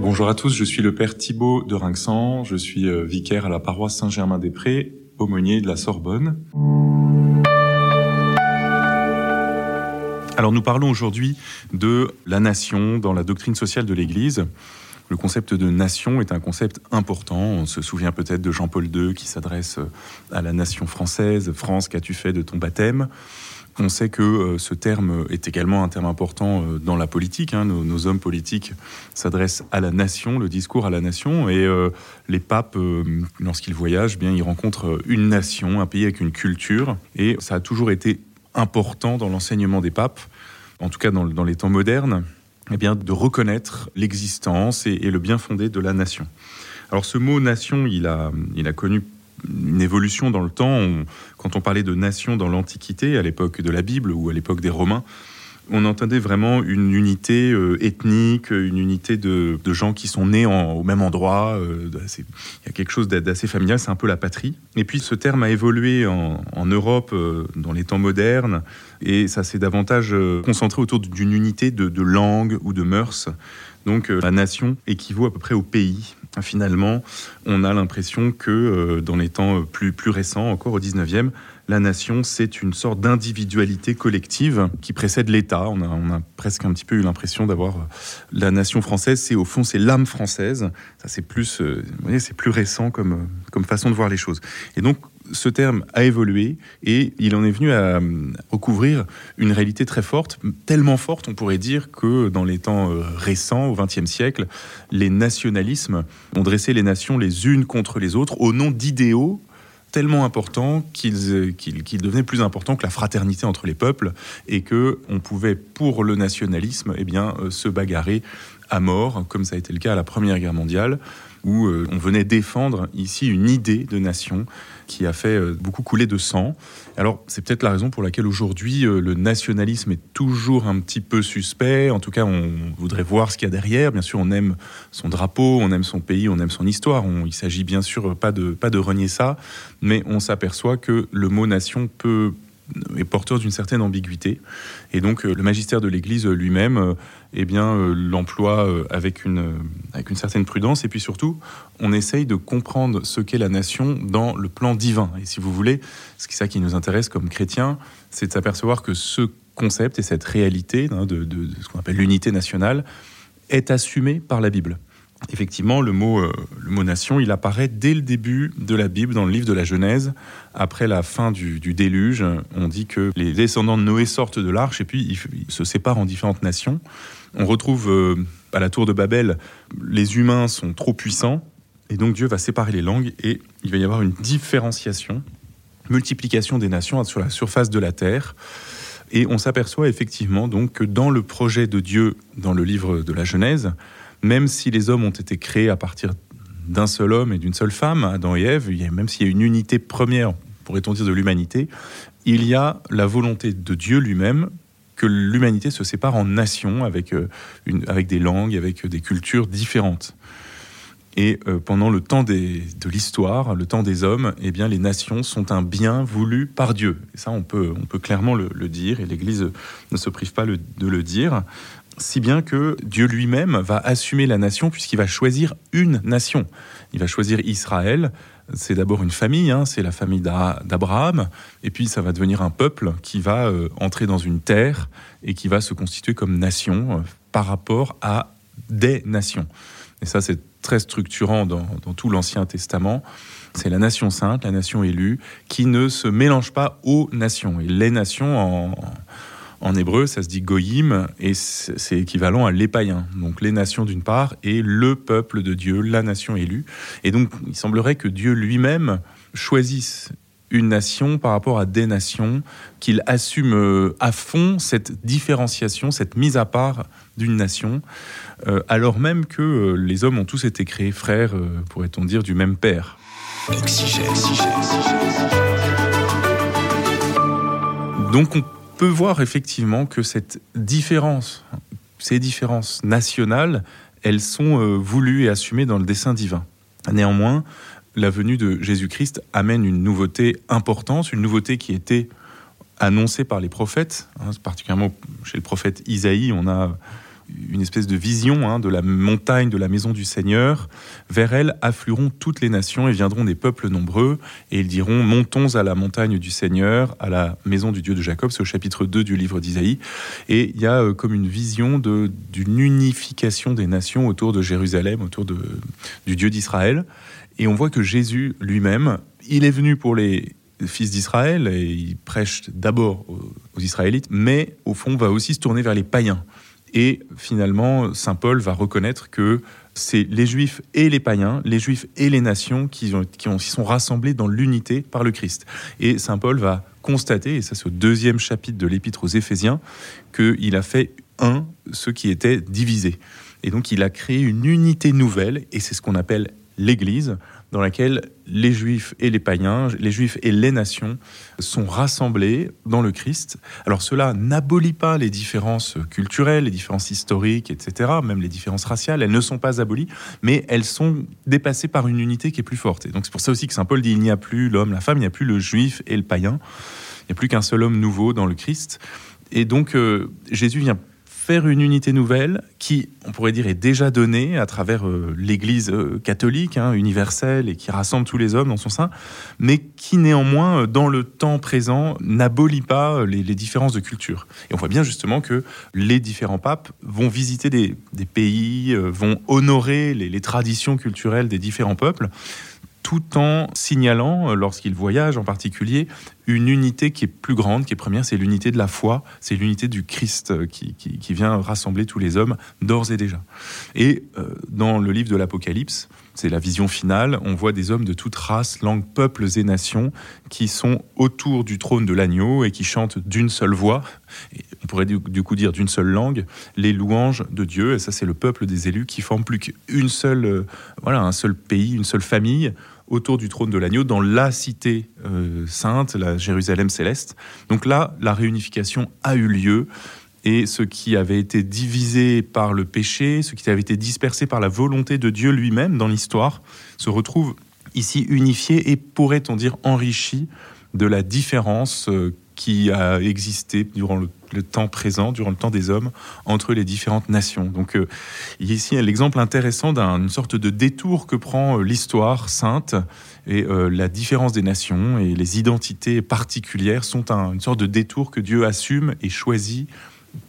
Bonjour à tous, je suis le père Thibault de Rinxan, je suis euh, vicaire à la paroisse Saint-Germain-des-Prés, aumônier de la Sorbonne. Alors nous parlons aujourd'hui de la nation dans la doctrine sociale de l'Église. Le concept de nation est un concept important. On se souvient peut-être de Jean-Paul II qui s'adresse à la nation française. France, qu'as-tu fait de ton baptême? On sait que euh, ce terme est également un terme important euh, dans la politique. Hein. Nos, hommes politiques s'adressent à la nation, le discours à la nation, et euh, les papes, lorsqu'ils voyagent, bien ils rencontrent une nation, un pays avec une culture, et ça a toujours été important dans l'enseignement des papes, en tout cas dans, les temps modernes, eh bien de reconnaître l'existence et, et, le bien fondé de la nation. Alors ce mot nation, il a, il a connu une évolution dans le temps. quand on parlait de nation dans l'Antiquité, à l'époque de la Bible ou à l'époque des Romains, on entendait vraiment une unité euh, ethnique, une unité de, gens qui sont nés au même endroit. Euh, il y a quelque chose d'assez familial, c'est un peu la patrie. Et puis ce terme a évolué en, Europe euh, dans les temps modernes, et ça s'est davantage concentré autour d'une unité de, de langue ou de mœurs. Donc la nation équivaut à peu près au pays finalement, on a l'impression que euh, dans les temps euh, plus, plus récents, encore au 19e, la nation, c'est une sorte d'individualité collective qui précède l'État. On a, presque un petit peu eu l'impression d'avoir euh, la nation française, c'est au fond, c'est l'âme française. Ça, c'est plus, c'est plus récent comme, comme façon de voir les choses. Et donc, ce terme a évolué et il en est venu à recouvrir une réalité très forte, tellement forte, on pourrait dire que dans les temps euh, récents, au XXe siècle, les nationalismes ont dressé les nations les unes contre les autres au nom d'idéaux tellement importants qu'ils devenaient plus importants que la fraternité entre les peuples et que on pouvait pour le nationalisme eh bien euh, se bagarrer à mort comme ça a été le cas à la Première Guerre mondiale où euh, on venait défendre ici une idée de nation qui a fait euh, beaucoup couler de sang. Alors c'est peut-être la raison pour laquelle aujourd'hui euh, le nationalisme est toujours un petit peu suspect. En tout cas, on voudrait voir ce qu'il y a derrière. Bien sûr, on aime son drapeau, on aime son pays, on aime son histoire. On, il s'agit bien sûr pas de, pas de renier ça, mais on s'aperçoit que le mot nation peut est porteur d'une certaine ambiguïté. Et donc euh, le magistère de l'Église lui-même euh, eh bien, euh, l'emploie avec une, avec une certaine prudence. Et puis surtout, on essaye de comprendre ce qu'est la nation dans le plan divin. Et si vous voulez, ce qui ça qui nous intéresse comme chrétiens, c'est de s'apercevoir que ce concept et cette réalité hein, de, de ce qu'on appelle l'unité nationale est assumé par la Bible. Effectivement, le mot, euh, le mot nation, il apparaît dès le début de la Bible, dans le livre de la Genèse. Après la fin du, déluge, on dit que les descendants de Noé sortent de l'arche et puis ils, se séparent en différentes nations. On retrouve euh, à la tour de Babel, les humains sont trop puissants et donc Dieu va séparer les langues et il va y avoir une différenciation, multiplication des nations sur la surface de la terre. Et on s'aperçoit effectivement donc que dans le projet de Dieu, dans le livre de la Genèse, même si les hommes ont été créés à partir d'un seul homme et d'une seule femme, Adam et Ève, même s'il y a une unité première, pourrait-on dire, de l'humanité, il y a la volonté de Dieu lui-même que l'humanité se sépare en nations avec, euh, avec des langues, avec des cultures différentes. Et euh, pendant le temps de l'histoire, le temps des hommes, eh bien, les nations sont un bien voulu par Dieu. Et ça, on peut, on peut clairement le, dire, et l'Église ne se prive pas de le dire si bien que Dieu lui-même va assumer la nation puisqu'il va choisir une nation. Il va choisir Israël. C'est d'abord une famille, hein, c'est la famille d'Abraham, et puis ça va devenir un peuple qui va euh, entrer dans une terre et qui va se constituer comme nation euh, par rapport à des nations. Et ça, c'est très structurant dans, tout l'Ancien Testament. C'est la nation sainte, la nation élue, qui ne se mélange pas aux nations. Et les nations, en hébreu, ça se dit goyim et c'est équivalent à les païens. Donc les nations d'une part et le peuple de Dieu, la nation élue. Et donc il semblerait que Dieu lui-même choisisse une nation par rapport à des nations, qu'il assume euh, à fond cette différenciation, cette mise à part d'une nation, euh, alors même que euh, les hommes ont tous été créés frères, pourrait-on dire, du même père. Donc on peut voir effectivement que cette différence, ces différences nationales, elles sont euh, voulues et assumées dans le dessein divin. Néanmoins, la venue de Jésus-Christ amène une nouveauté importante, une nouveauté qui était annoncée par les prophètes, hein, particulièrement chez le prophète Isaïe, on a une espèce de vision hein, de la montagne de la maison du Seigneur. Vers elle afflueront toutes les nations et viendront des peuples nombreux, et ils diront Montons à la montagne du Seigneur, à la maison du Dieu de Jacob. C'est au chapitre 2 du livre d'Isaïe. Et il y a euh, comme une vision d'une unification des nations autour de Jérusalem, autour du Dieu d'Israël. Et on voit que Jésus lui-même, il est venu pour les fils d'Israël et il prêche d'abord aux, Israélites, mais au fond va aussi se tourner vers les païens. Et finalement, Saint Paul va reconnaître que c'est les juifs et les païens, les juifs et les nations qui, ont, sont rassemblés dans l'unité par le Christ. Et Saint Paul va constater, et ça c'est au deuxième chapitre de l'épître aux Éphésiens, qu'il a fait un ce qui était divisé. Et donc il a créé une unité nouvelle, et c'est ce qu'on appelle l'Église, dans laquelle les juifs et les païens, les juifs et les nations sont rassemblés dans le Christ. Alors cela n'abolit pas les différences culturelles, les différences historiques, etc., même les différences raciales, elles ne sont pas abolies, mais elles sont dépassées par une unité qui est plus forte. Et donc c'est pour ça aussi que Saint Paul dit il n'y a plus l'homme, la femme, il n'y a plus le juif et le païen, il n'y a plus qu'un seul homme nouveau dans le Christ. Et donc euh, Jésus vient faire une unité nouvelle qui, on pourrait dire, est déjà donnée à travers euh, l'Église euh, catholique, hein, universelle, et qui rassemble tous les hommes dans son sein, mais qui néanmoins, euh, dans le temps présent, n'abolit pas les, différences de culture. Et on voit bien justement que les différents papes vont visiter des, pays, vont honorer les traditions culturelles des différents peuples tout en signalant, euh, lorsqu'il voyage en particulier, une unité qui est plus grande, qui est première, c'est l'unité de la foi, c'est l'unité du Christ euh, qui, vient rassembler tous les hommes d'ores et déjà. Et euh, dans le livre de l'Apocalypse, c'est la vision finale, on voit des hommes de toutes races, langues, peuples et nations qui sont autour du trône de l'agneau et qui chantent d'une seule voix, pourrait du coup dire d'une seule langue, les louanges de Dieu. Et ça, c'est le peuple des élus qui forme plus qu'une seule, voilà, un seul pays, une seule famille autour du trône de l'agneau dans la cité euh, sainte, la Jérusalem céleste. Donc là, la réunification a eu lieu et ce qui avait été divisé par le péché, ce qui avait été dispersé par la volonté de Dieu lui-même dans l'histoire, se retrouve ici unifié et pourrait-on dire enrichi de la différence euh, qui a existé durant le, temps présent, durant le temps des hommes, entre les différentes nations. Donc euh, ici l'exemple intéressant d'une sorte de détour que prend euh, l'histoire sainte et euh, la différence des nations et les identités particulières sont une sorte de détour que Dieu assume et choisit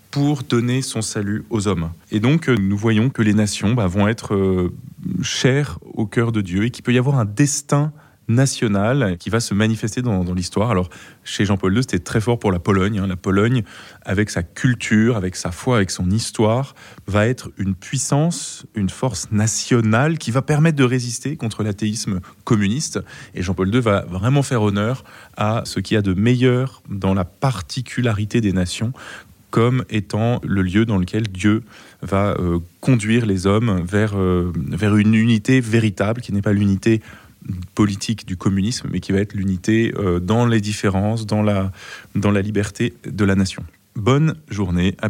pour donner son salut aux hommes. Et donc, nous voyons que les nations bah, vont être chères au cœur de Dieu et qu'il peut y avoir un destin national qui va se manifester dans, l'histoire. Alors, chez Jean-Paul II, c'était très fort pour la Pologne. Hein. La Pologne, avec sa culture, avec sa foi, avec son histoire, va être une puissance, une force nationale qui va permettre de résister contre l'athéisme communiste. Et Jean-Paul II va vraiment faire honneur à ce qu'il y a de meilleur dans la particularité des nations comme étant le lieu dans lequel Dieu va euh, conduire les hommes vers, euh, vers une unité véritable, qui n'est pas l'unité politique du communisme, mais qui va être l'unité euh, dans les différences, dans la, dans la liberté de la nation. Bonne journée, à bientôt.